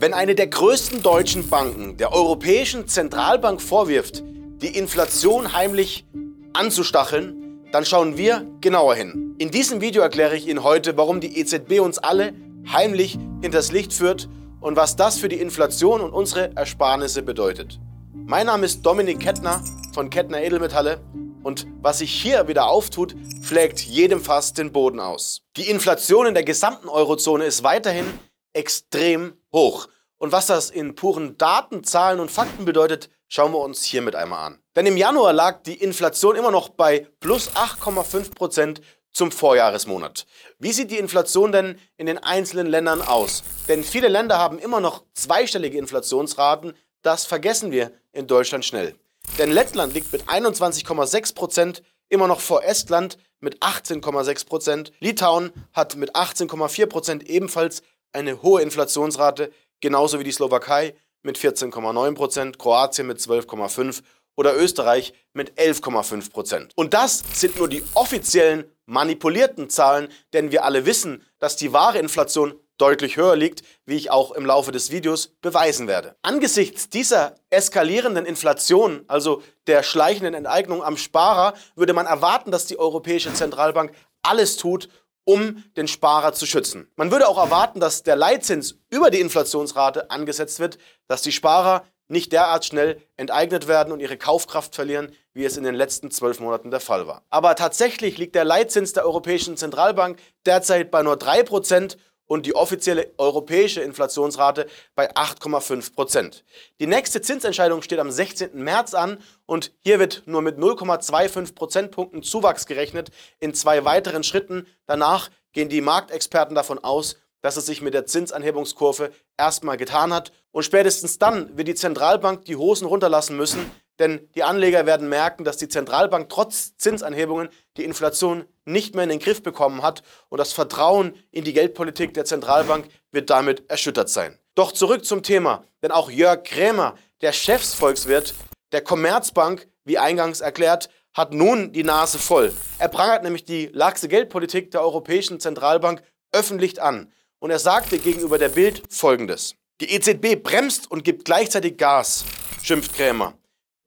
Wenn eine der größten deutschen Banken der Europäischen Zentralbank vorwirft, die Inflation heimlich anzustacheln, dann schauen wir genauer hin. In diesem Video erkläre ich Ihnen heute, warum die EZB uns alle heimlich hinters Licht führt und was das für die Inflation und unsere Ersparnisse bedeutet. Mein Name ist Dominik Kettner von Kettner Edelmetalle und was sich hier wieder auftut, schlägt jedem fast den Boden aus. Die Inflation in der gesamten Eurozone ist weiterhin extrem hoch. Und was das in puren Daten, Zahlen und Fakten bedeutet, schauen wir uns hiermit einmal an. Denn im Januar lag die Inflation immer noch bei plus 8,5 Prozent zum Vorjahresmonat. Wie sieht die Inflation denn in den einzelnen Ländern aus? Denn viele Länder haben immer noch zweistellige Inflationsraten. Das vergessen wir in Deutschland schnell. Denn Lettland liegt mit 21,6 Prozent immer noch vor Estland mit 18,6 Prozent. Litauen hat mit 18,4 Prozent ebenfalls eine hohe Inflationsrate, genauso wie die Slowakei mit 14,9 Prozent, Kroatien mit 12,5 oder Österreich mit 11,5 Prozent. Und das sind nur die offiziellen manipulierten Zahlen, denn wir alle wissen, dass die wahre Inflation deutlich höher liegt, wie ich auch im Laufe des Videos beweisen werde. Angesichts dieser eskalierenden Inflation, also der schleichenden Enteignung am Sparer, würde man erwarten, dass die Europäische Zentralbank alles tut, um den Sparer zu schützen. Man würde auch erwarten, dass der Leitzins über die Inflationsrate angesetzt wird, dass die Sparer nicht derart schnell enteignet werden und ihre Kaufkraft verlieren, wie es in den letzten zwölf Monaten der Fall war. Aber tatsächlich liegt der Leitzins der Europäischen Zentralbank derzeit bei nur 3% und die offizielle europäische Inflationsrate bei 8,5 Prozent. Die nächste Zinsentscheidung steht am 16. März an und hier wird nur mit 0,25 Prozentpunkten Zuwachs gerechnet in zwei weiteren Schritten. Danach gehen die Marktexperten davon aus, dass es sich mit der Zinsanhebungskurve erstmal getan hat und spätestens dann wird die Zentralbank die Hosen runterlassen müssen, denn die Anleger werden merken, dass die Zentralbank trotz Zinsanhebungen die Inflation nicht mehr in den Griff bekommen hat und das Vertrauen in die Geldpolitik der Zentralbank wird damit erschüttert sein. Doch zurück zum Thema, denn auch Jörg Krämer, der Chefsvolkswirt der Commerzbank, wie eingangs erklärt, hat nun die Nase voll. Er prangert nämlich die laxe Geldpolitik der Europäischen Zentralbank öffentlich an. Und er sagte gegenüber der Bild folgendes. Die EZB bremst und gibt gleichzeitig Gas, schimpft Krämer.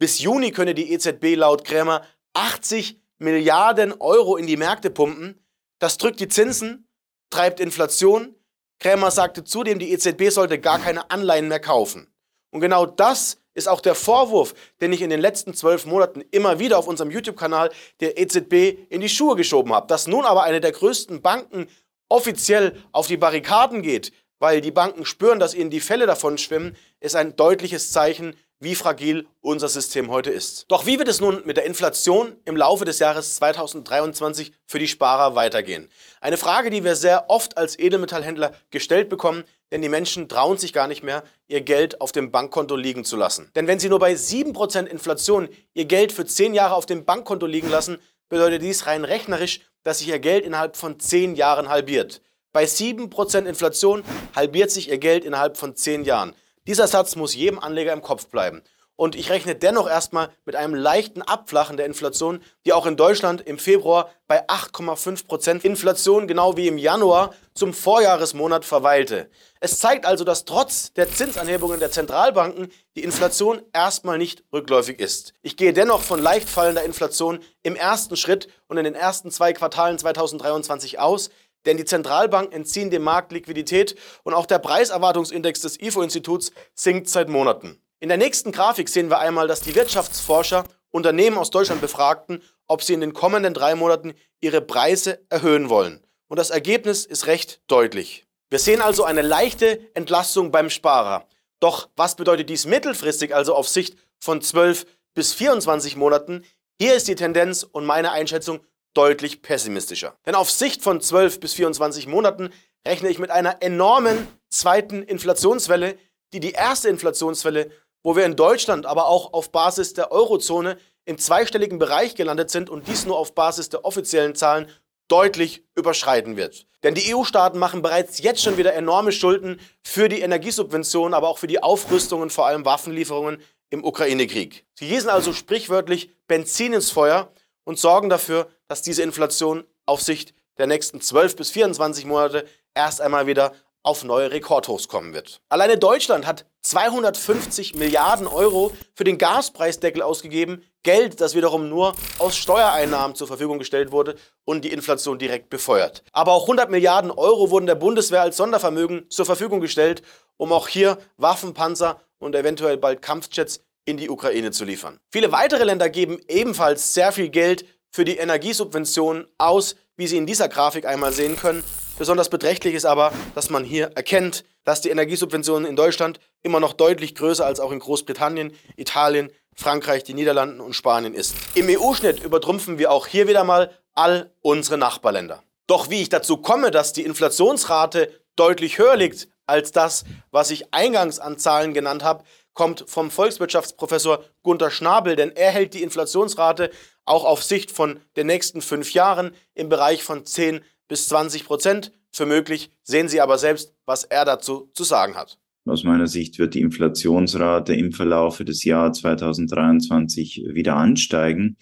Bis Juni könne die EZB laut Krämer 80 Milliarden Euro in die Märkte pumpen. Das drückt die Zinsen, treibt Inflation. Krämer sagte zudem, die EZB sollte gar keine Anleihen mehr kaufen. Und genau das ist auch der Vorwurf, den ich in den letzten zwölf Monaten immer wieder auf unserem YouTube-Kanal der EZB in die Schuhe geschoben habe. Dass nun aber eine der größten Banken offiziell auf die Barrikaden geht, weil die Banken spüren, dass ihnen die Fälle davon schwimmen, ist ein deutliches Zeichen wie fragil unser System heute ist. Doch wie wird es nun mit der Inflation im Laufe des Jahres 2023 für die Sparer weitergehen? Eine Frage, die wir sehr oft als Edelmetallhändler gestellt bekommen, denn die Menschen trauen sich gar nicht mehr, ihr Geld auf dem Bankkonto liegen zu lassen. Denn wenn sie nur bei 7% Inflation ihr Geld für 10 Jahre auf dem Bankkonto liegen lassen, bedeutet dies rein rechnerisch, dass sich ihr Geld innerhalb von 10 Jahren halbiert. Bei 7% Inflation halbiert sich ihr Geld innerhalb von 10 Jahren. Dieser Satz muss jedem Anleger im Kopf bleiben. Und ich rechne dennoch erstmal mit einem leichten Abflachen der Inflation, die auch in Deutschland im Februar bei 8,5% Inflation genau wie im Januar zum Vorjahresmonat verweilte. Es zeigt also, dass trotz der Zinsanhebungen der Zentralbanken die Inflation erstmal nicht rückläufig ist. Ich gehe dennoch von leicht fallender Inflation im ersten Schritt und in den ersten zwei Quartalen 2023 aus, denn die Zentralbanken entziehen dem Markt Liquidität und auch der Preiserwartungsindex des IFO-Instituts sinkt seit Monaten. In der nächsten Grafik sehen wir einmal, dass die Wirtschaftsforscher Unternehmen aus Deutschland befragten, ob sie in den kommenden drei Monaten ihre Preise erhöhen wollen. Und das Ergebnis ist recht deutlich. Wir sehen also eine leichte Entlastung beim Sparer. Doch was bedeutet dies mittelfristig, also auf Sicht von 12 bis 24 Monaten? Hier ist die Tendenz und meine Einschätzung deutlich pessimistischer. Denn auf Sicht von 12 bis 24 Monaten rechne ich mit einer enormen zweiten Inflationswelle, die die erste Inflationswelle, wo wir in Deutschland, aber auch auf Basis der Eurozone im zweistelligen Bereich gelandet sind und dies nur auf Basis der offiziellen Zahlen deutlich überschreiten wird. Denn die EU-Staaten machen bereits jetzt schon wieder enorme Schulden für die Energiesubventionen, aber auch für die Aufrüstungen, vor allem Waffenlieferungen im Ukraine-Krieg. Sie gießen also sprichwörtlich Benzin ins Feuer und sorgen dafür, dass diese Inflation auf Sicht der nächsten 12 bis 24 Monate erst einmal wieder auf neue Rekordhochs kommen wird. Alleine Deutschland hat 250 Milliarden Euro für den Gaspreisdeckel ausgegeben, Geld, das wiederum nur aus Steuereinnahmen zur Verfügung gestellt wurde und die Inflation direkt befeuert. Aber auch 100 Milliarden Euro wurden der Bundeswehr als Sondervermögen zur Verfügung gestellt, um auch hier Waffen, Panzer und eventuell bald Kampfjets in die Ukraine zu liefern. Viele weitere Länder geben ebenfalls sehr viel Geld für die Energiesubventionen aus, wie Sie in dieser Grafik einmal sehen können. Besonders beträchtlich ist aber, dass man hier erkennt, dass die Energiesubventionen in Deutschland immer noch deutlich größer als auch in Großbritannien, Italien, Frankreich, die Niederlanden und Spanien ist. Im EU-Schnitt übertrumpfen wir auch hier wieder mal all unsere Nachbarländer. Doch wie ich dazu komme, dass die Inflationsrate deutlich höher liegt als das, was ich eingangs an Zahlen genannt habe, kommt vom Volkswirtschaftsprofessor Gunther Schnabel, denn er hält die Inflationsrate auch auf Sicht von den nächsten fünf Jahren im Bereich von 10 bis 20 Prozent für möglich. Sehen Sie aber selbst, was er dazu zu sagen hat. Aus meiner Sicht wird die Inflationsrate im Verlaufe des Jahres 2023 wieder ansteigen.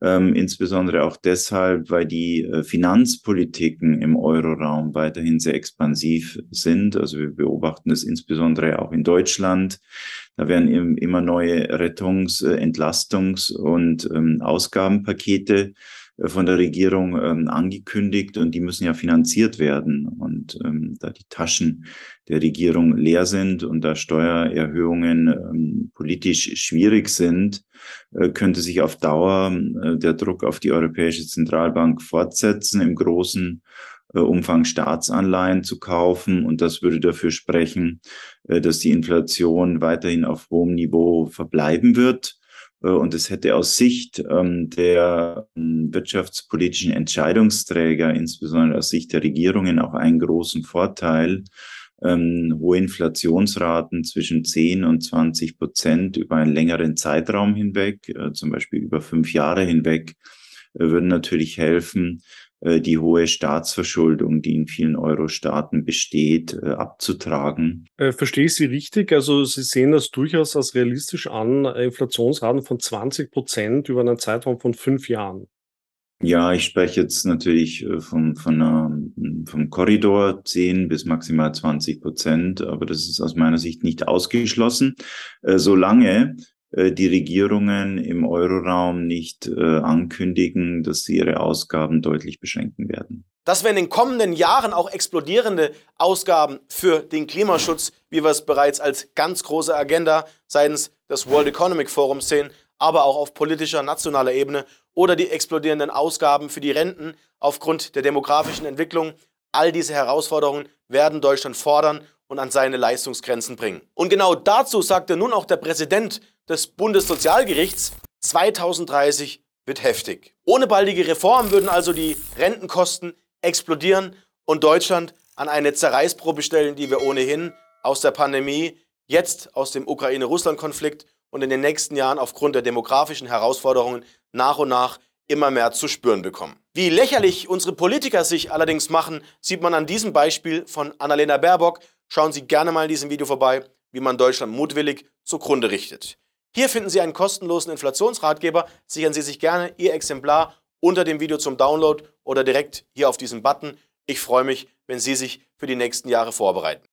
Ähm, insbesondere auch deshalb, weil die äh, Finanzpolitiken im Euroraum weiterhin sehr expansiv sind. Also wir beobachten es insbesondere auch in Deutschland. Da werden im, immer neue Rettungs-, äh, Entlastungs- und ähm, Ausgabenpakete äh, von der Regierung ähm, angekündigt und die müssen ja finanziert werden. Und ähm, da die Taschen der Regierung leer sind und da Steuererhöhungen ähm, politisch schwierig sind, äh, könnte sich auf Dauer äh, der Druck auf die Europäische Zentralbank fortsetzen, im großen Umfang Staatsanleihen zu kaufen. Und das würde dafür sprechen, äh, dass die Inflation weiterhin auf hohem Niveau verbleiben wird. Äh, und es hätte aus Sicht ähm, der ähm, wirtschaftspolitischen Entscheidungsträger, insbesondere aus Sicht der Regierungen, auch einen großen Vorteil, ähm, hohe Inflationsraten zwischen 10 und 20 Prozent über einen längeren Zeitraum hinweg, äh, zum Beispiel über fünf Jahre hinweg, äh, würden natürlich helfen, äh, die hohe Staatsverschuldung, die in vielen Euro-Staaten besteht, äh, abzutragen. Äh, verstehe ich Sie richtig? Also Sie sehen das durchaus als realistisch an, Inflationsraten von 20 Prozent über einen Zeitraum von fünf Jahren. Ja, ich spreche jetzt natürlich vom, von vom Korridor 10 bis maximal 20 Prozent, aber das ist aus meiner Sicht nicht ausgeschlossen, solange äh, die Regierungen im Euroraum nicht äh, ankündigen, dass sie ihre Ausgaben deutlich beschränken werden. Dass wir in den kommenden Jahren auch explodierende Ausgaben für den Klimaschutz, wie wir es bereits als ganz große Agenda seitens des World Economic Forums sehen, aber auch auf politischer nationaler Ebene oder die explodierenden Ausgaben für die Renten aufgrund der demografischen Entwicklung, all diese Herausforderungen werden Deutschland fordern und an seine Leistungsgrenzen bringen. Und genau dazu sagte nun auch der Präsident des Bundessozialgerichts, 2030 wird heftig. Ohne baldige Reform würden also die Rentenkosten explodieren und Deutschland an eine Zerreißprobe stellen, die wir ohnehin aus der Pandemie, jetzt aus dem Ukraine-Russland-Konflikt und in den nächsten Jahren aufgrund der demografischen Herausforderungen nach und nach immer mehr zu spüren bekommen. Wie lächerlich unsere Politiker sich allerdings machen, sieht man an diesem Beispiel von Annalena Baerbock. Schauen Sie gerne mal in diesem Video vorbei, wie man Deutschland mutwillig zugrunde richtet. Hier finden Sie einen kostenlosen Inflationsratgeber. Sichern Sie sich gerne Ihr Exemplar unter dem Video zum Download oder direkt hier auf diesem Button. Ich freue mich, wenn Sie sich für die nächsten Jahre vorbereiten.